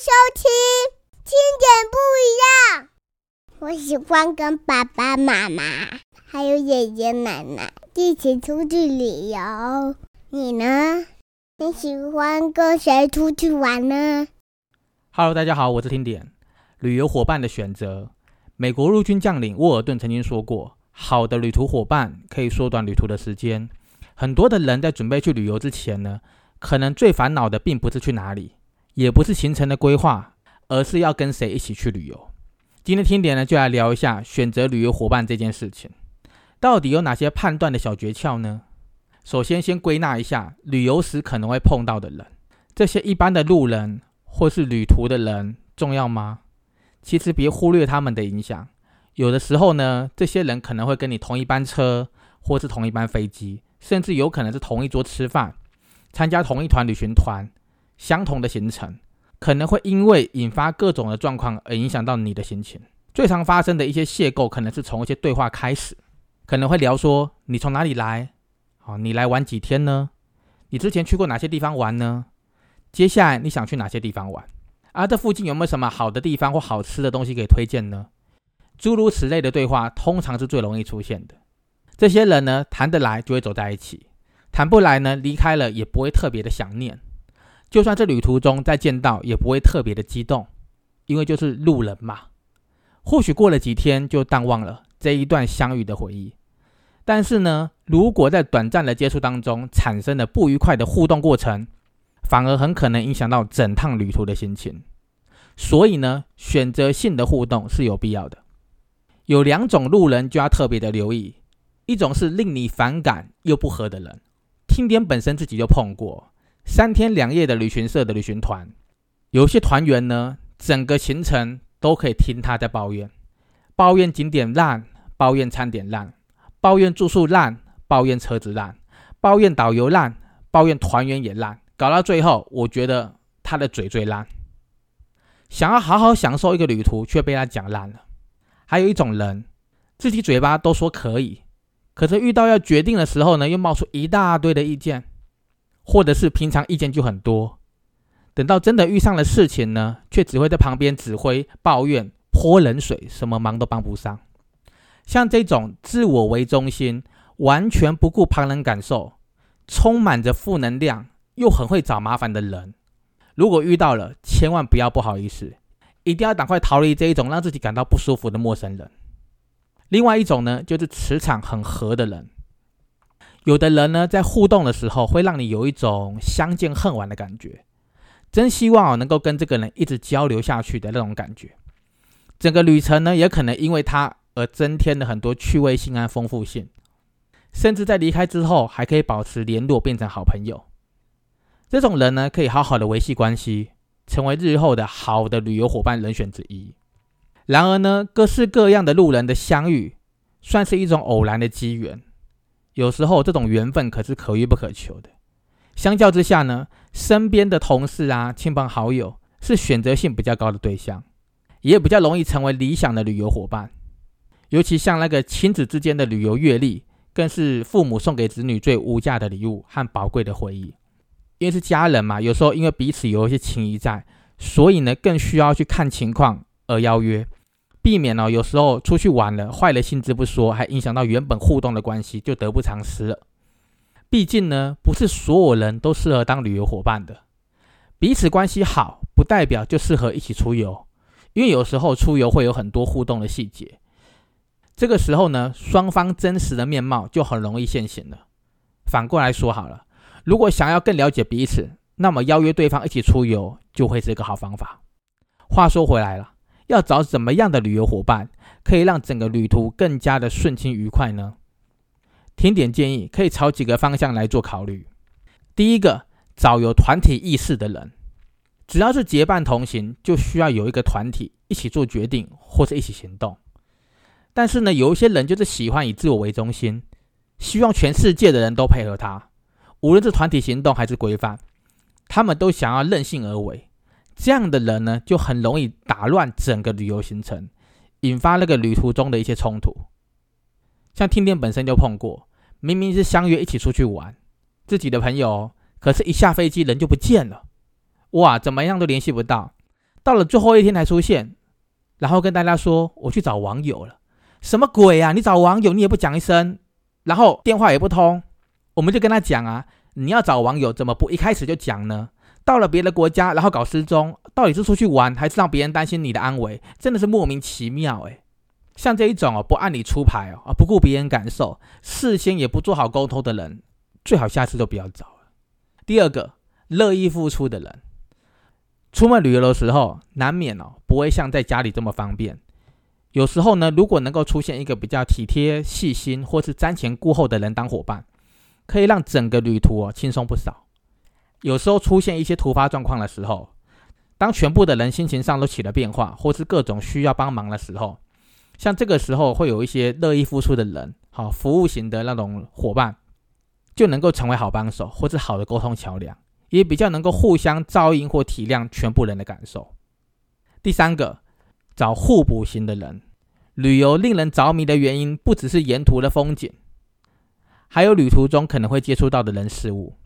收听听点不一样。我喜欢跟爸爸妈妈还有爷爷奶奶一起出去旅游。你呢？你喜欢跟谁出去玩呢？Hello，大家好，我是听点。旅游伙伴的选择。美国陆军将领沃尔顿曾经说过：“好的旅途伙伴可以缩短旅途的时间。”很多的人在准备去旅游之前呢，可能最烦恼的并不是去哪里，也不是行程的规划，而是要跟谁一起去旅游。今天听点呢，就来聊一下选择旅游伙伴这件事情，到底有哪些判断的小诀窍呢？首先，先归纳一下旅游时可能会碰到的人，这些一般的路人或是旅途的人重要吗？其实别忽略他们的影响，有的时候呢，这些人可能会跟你同一班车，或是同一班飞机，甚至有可能是同一桌吃饭，参加同一团旅行团，相同的行程，可能会因为引发各种的状况而影响到你的心情。最常发生的一些邂逅，可能是从一些对话开始，可能会聊说你从哪里来，好，你来玩几天呢？你之前去过哪些地方玩呢？接下来你想去哪些地方玩？而这附近有没有什么好的地方或好吃的东西可以推荐呢？诸如此类的对话，通常是最容易出现的。这些人呢，谈得来就会走在一起，谈不来呢，离开了也不会特别的想念。就算这旅途中再见到，也不会特别的激动，因为就是路人嘛。或许过了几天就淡忘了这一段相遇的回忆。但是呢，如果在短暂的接触当中产生了不愉快的互动过程，反而很可能影响到整趟旅途的心情，所以呢，选择性的互动是有必要的。有两种路人就要特别的留意，一种是令你反感又不合的人，听点本身自己就碰过三天两夜的旅行社的旅行团，有些团员呢，整个行程都可以听他在抱怨，抱怨景点烂，抱怨餐点烂，抱怨住宿烂，抱怨车子烂，抱怨导游烂，抱怨团员也烂。搞到最后，我觉得他的嘴最烂，想要好好享受一个旅途，却被他讲烂了。还有一种人，自己嘴巴都说可以，可是遇到要决定的时候呢，又冒出一大堆的意见，或者是平常意见就很多，等到真的遇上了事情呢，却只会在旁边指挥、抱怨、泼冷水，什么忙都帮不上。像这种自我为中心、完全不顾旁人感受、充满着负能量。又很会找麻烦的人，如果遇到了，千万不要不好意思，一定要赶快逃离这一种让自己感到不舒服的陌生人。另外一种呢，就是磁场很合的人。有的人呢，在互动的时候，会让你有一种相见恨晚的感觉，真希望能够跟这个人一直交流下去的那种感觉。整个旅程呢，也可能因为他而增添了很多趣味性和丰富性，甚至在离开之后，还可以保持联络，变成好朋友。这种人呢，可以好好的维系关系，成为日后的好的旅游伙伴人选之一。然而呢，各式各样的路人的相遇，算是一种偶然的机缘。有时候这种缘分可是可遇不可求的。相较之下呢，身边的同事啊、亲朋好友是选择性比较高的对象，也比较容易成为理想的旅游伙伴。尤其像那个亲子之间的旅游阅历，更是父母送给子女最无价的礼物和宝贵的回忆。因为是家人嘛，有时候因为彼此有一些情谊在，所以呢更需要去看情况而邀约，避免呢有时候出去玩了坏了兴致不说，还影响到原本互动的关系，就得不偿失了。毕竟呢不是所有人都适合当旅游伙伴的，彼此关系好不代表就适合一起出游，因为有时候出游会有很多互动的细节，这个时候呢双方真实的面貌就很容易现形了。反过来说好了。如果想要更了解彼此，那么邀约对方一起出游就会是一个好方法。话说回来了，要找怎么样的旅游伙伴，可以让整个旅途更加的顺心愉快呢？听点建议，可以朝几个方向来做考虑。第一个，找有团体意识的人，只要是结伴同行，就需要有一个团体一起做决定或者一起行动。但是呢，有一些人就是喜欢以自我为中心，希望全世界的人都配合他。无论是团体行动还是规范，他们都想要任性而为。这样的人呢，就很容易打乱整个旅游行程，引发那个旅途中的一些冲突。像听天本身就碰过，明明是相约一起出去玩，自己的朋友，可是一下飞机人就不见了，哇，怎么样都联系不到。到了最后一天才出现，然后跟大家说我去找网友了，什么鬼啊？你找网友你也不讲一声，然后电话也不通，我们就跟他讲啊，你要找网友怎么不一开始就讲呢？到了别的国家，然后搞失踪，到底是出去玩还是让别人担心你的安危？真的是莫名其妙诶。像这一种哦，不按理出牌哦，啊不顾别人感受，事先也不做好沟通的人，最好下次都不要找了。第二个，乐意付出的人，出门旅游的时候，难免哦不会像在家里这么方便。有时候呢，如果能够出现一个比较体贴、细心或是瞻前顾后的人当伙伴，可以让整个旅途哦轻松不少。有时候出现一些突发状况的时候，当全部的人心情上都起了变化，或是各种需要帮忙的时候，像这个时候会有一些乐意付出的人，好服务型的那种伙伴，就能够成为好帮手，或是好的沟通桥梁，也比较能够互相照应或体谅全部人的感受。第三个，找互补型的人，旅游令人着迷的原因不只是沿途的风景，还有旅途中可能会接触到的人事物。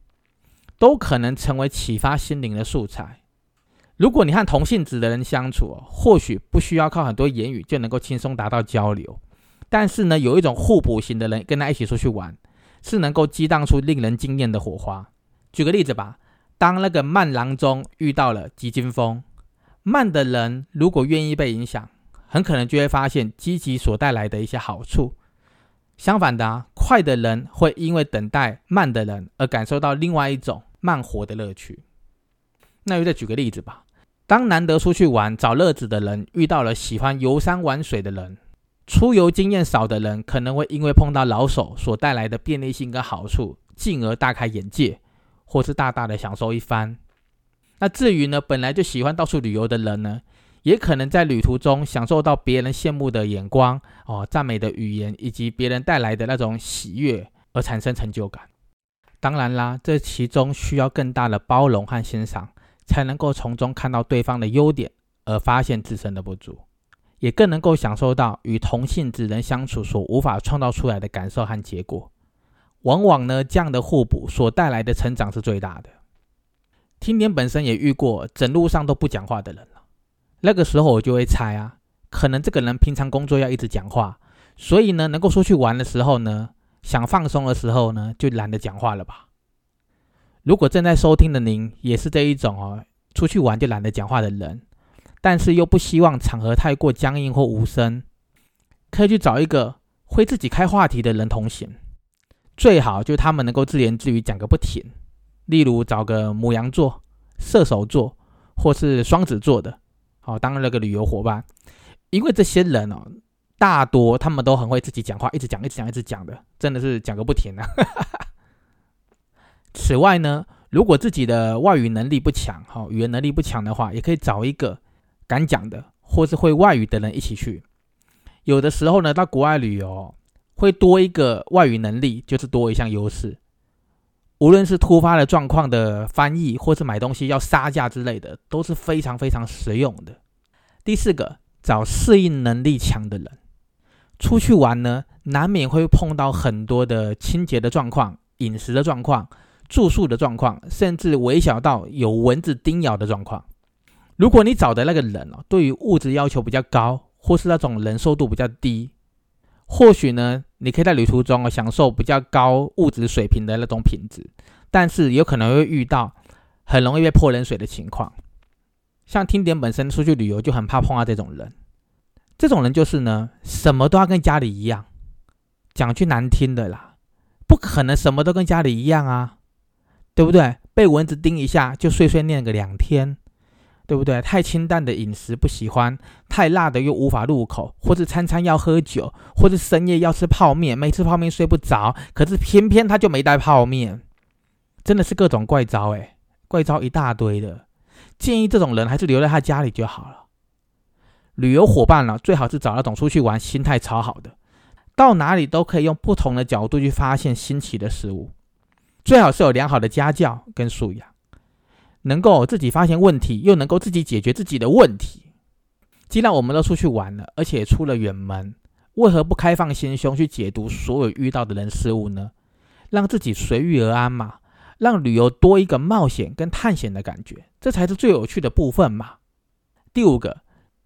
都可能成为启发心灵的素材。如果你和同性子的人相处，或许不需要靠很多言语就能够轻松达到交流，但是呢，有一种互补型的人跟他一起出去玩，是能够激荡出令人惊艳的火花。举个例子吧，当那个慢郎中遇到了急惊风，慢的人如果愿意被影响，很可能就会发现积极所带来的一些好处。相反的啊，快的人会因为等待慢的人而感受到另外一种慢活的乐趣。那又再举个例子吧，当难得出去玩找乐子的人遇到了喜欢游山玩水的人，出游经验少的人可能会因为碰到老手所带来的便利性跟好处，进而大开眼界，或是大大的享受一番。那至于呢，本来就喜欢到处旅游的人呢？也可能在旅途中享受到别人羡慕的眼光哦，赞美的语言，以及别人带来的那种喜悦，而产生成就感。当然啦，这其中需要更大的包容和欣赏，才能够从中看到对方的优点，而发现自身的不足，也更能够享受到与同性之人相处所无法创造出来的感受和结果。往往呢，这样的互补所带来的成长是最大的。听点本身也遇过整路上都不讲话的人。那个时候我就会猜啊，可能这个人平常工作要一直讲话，所以呢，能够出去玩的时候呢，想放松的时候呢，就懒得讲话了吧。如果正在收听的您也是这一种哦，出去玩就懒得讲话的人，但是又不希望场合太过僵硬或无声，可以去找一个会自己开话题的人同行，最好就他们能够自言自语讲个不停。例如找个母羊座、射手座或是双子座的。好，当那个旅游伙伴，因为这些人哦，大多他们都很会自己讲话，一直讲，一直讲，一直讲的，真的是讲个不停啊。此外呢，如果自己的外语能力不强，哈，语言能力不强的话，也可以找一个敢讲的或是会外语的人一起去。有的时候呢，到国外旅游会多一个外语能力，就是多一项优势。无论是突发的状况的翻译，或是买东西要杀价之类的，都是非常非常实用的。第四个，找适应能力强的人。出去玩呢，难免会碰到很多的清洁的状况、饮食的状况、住宿的状况，甚至微小到有蚊子叮咬的状况。如果你找的那个人哦，对于物质要求比较高，或是那种忍受度比较低。或许呢，你可以在旅途中啊享受比较高物质水平的那种品质，但是有可能会遇到很容易被泼冷水的情况。像听点本身出去旅游就很怕碰到这种人，这种人就是呢，什么都要跟家里一样。讲句难听的啦，不可能什么都跟家里一样啊，对不对？被蚊子叮一下就碎碎念个两天。对不对？太清淡的饮食不喜欢，太辣的又无法入口，或是餐餐要喝酒，或是深夜要吃泡面，没吃泡面睡不着。可是偏偏他就没带泡面，真的是各种怪招诶，怪招一大堆的。建议这种人还是留在他家里就好了。旅游伙伴呢，最好是找那种出去玩心态超好的，到哪里都可以用不同的角度去发现新奇的事物，最好是有良好的家教跟素养。能够自己发现问题，又能够自己解决自己的问题。既然我们都出去玩了，而且出了远门，为何不开放心胸去解读所有遇到的人事物呢？让自己随遇而安嘛，让旅游多一个冒险跟探险的感觉，这才是最有趣的部分嘛。第五个，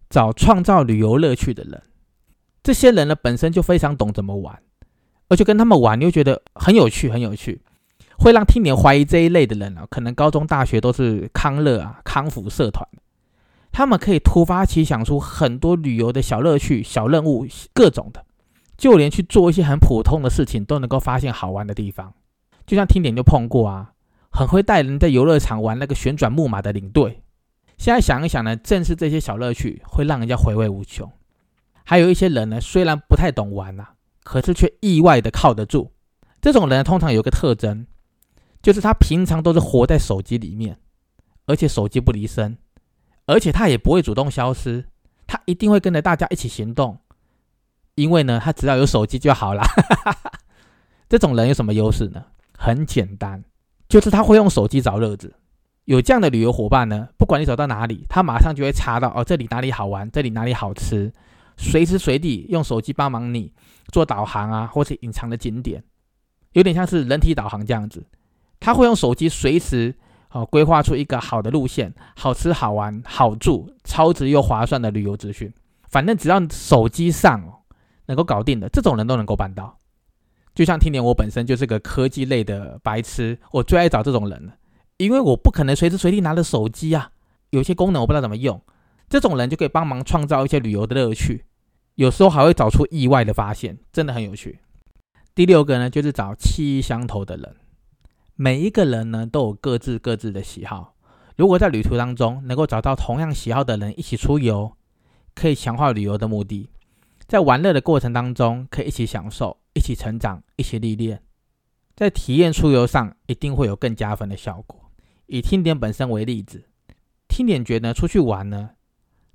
找创造旅游乐趣的人。这些人呢，本身就非常懂怎么玩，而且跟他们玩，你又觉得很有趣，很有趣，会让听点怀疑这一类的人啊，可能高中、大学都是康乐啊、康复社团，他们可以突发奇想出很多旅游的小乐趣、小任务，各种的，就连去做一些很普通的事情，都能够发现好玩的地方。就像听点就碰过啊，很会带人在游乐场玩那个旋转木马的领队。现在想一想呢，正是这些小乐趣会让人家回味无穷。还有一些人呢，虽然不太懂玩呐，可是却意外的靠得住。这种人通常有个特征，就是他平常都是活在手机里面，而且手机不离身，而且他也不会主动消失，他一定会跟着大家一起行动，因为呢，他只要有手机就好了。这种人有什么优势呢？很简单，就是他会用手机找乐子。有这样的旅游伙伴呢，不管你走到哪里，他马上就会查到哦，这里哪里好玩，这里哪里好吃。随时随地用手机帮忙你做导航啊，或是隐藏的景点，有点像是人体导航这样子。他会用手机随时哦规划出一个好的路线，好吃好玩好住、超值又划算的旅游资讯。反正只要手机上能够搞定的，这种人都能够办到。就像听年，我本身就是个科技类的白痴，我最爱找这种人了，因为我不可能随时随地拿着手机啊，有些功能我不知道怎么用，这种人就可以帮忙创造一些旅游的乐趣。有时候还会找出意外的发现，真的很有趣。第六个呢，就是找气相投的人。每一个人呢，都有各自各自的喜好。如果在旅途当中能够找到同样喜好的人一起出游，可以强化旅游的目的。在玩乐的过程当中，可以一起享受、一起成长、一起历练。在体验出游上，一定会有更加分的效果。以听点本身为例子，听点觉得出去玩呢，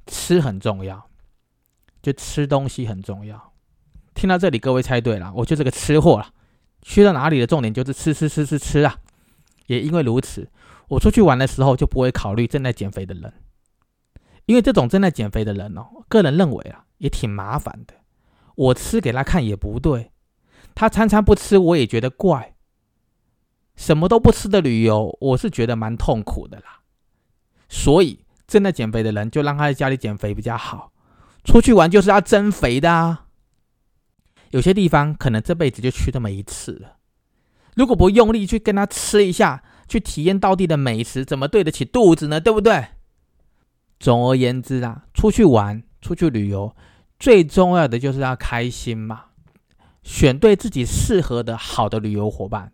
吃很重要。就吃东西很重要。听到这里，各位猜对了，我就是个吃货了。去到哪里的重点就是吃吃吃吃吃啊！也因为如此，我出去玩的时候就不会考虑正在减肥的人，因为这种正在减肥的人哦，个人认为啊，也挺麻烦的。我吃给他看也不对，他餐餐不吃我也觉得怪。什么都不吃的旅游，我是觉得蛮痛苦的啦。所以正在减肥的人，就让他在家里减肥比较好。出去玩就是要增肥的啊！有些地方可能这辈子就去那么一次了，如果不用力去跟他吃一下，去体验当地的美食，怎么对得起肚子呢？对不对？总而言之啊，出去玩、出去旅游，最重要的就是要开心嘛。选对自己适合的好的旅游伙伴，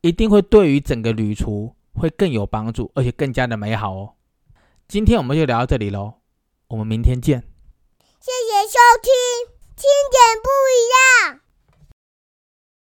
一定会对于整个旅途会更有帮助，而且更加的美好哦。今天我们就聊到这里喽，我们明天见。谢谢收听，轻点不一样。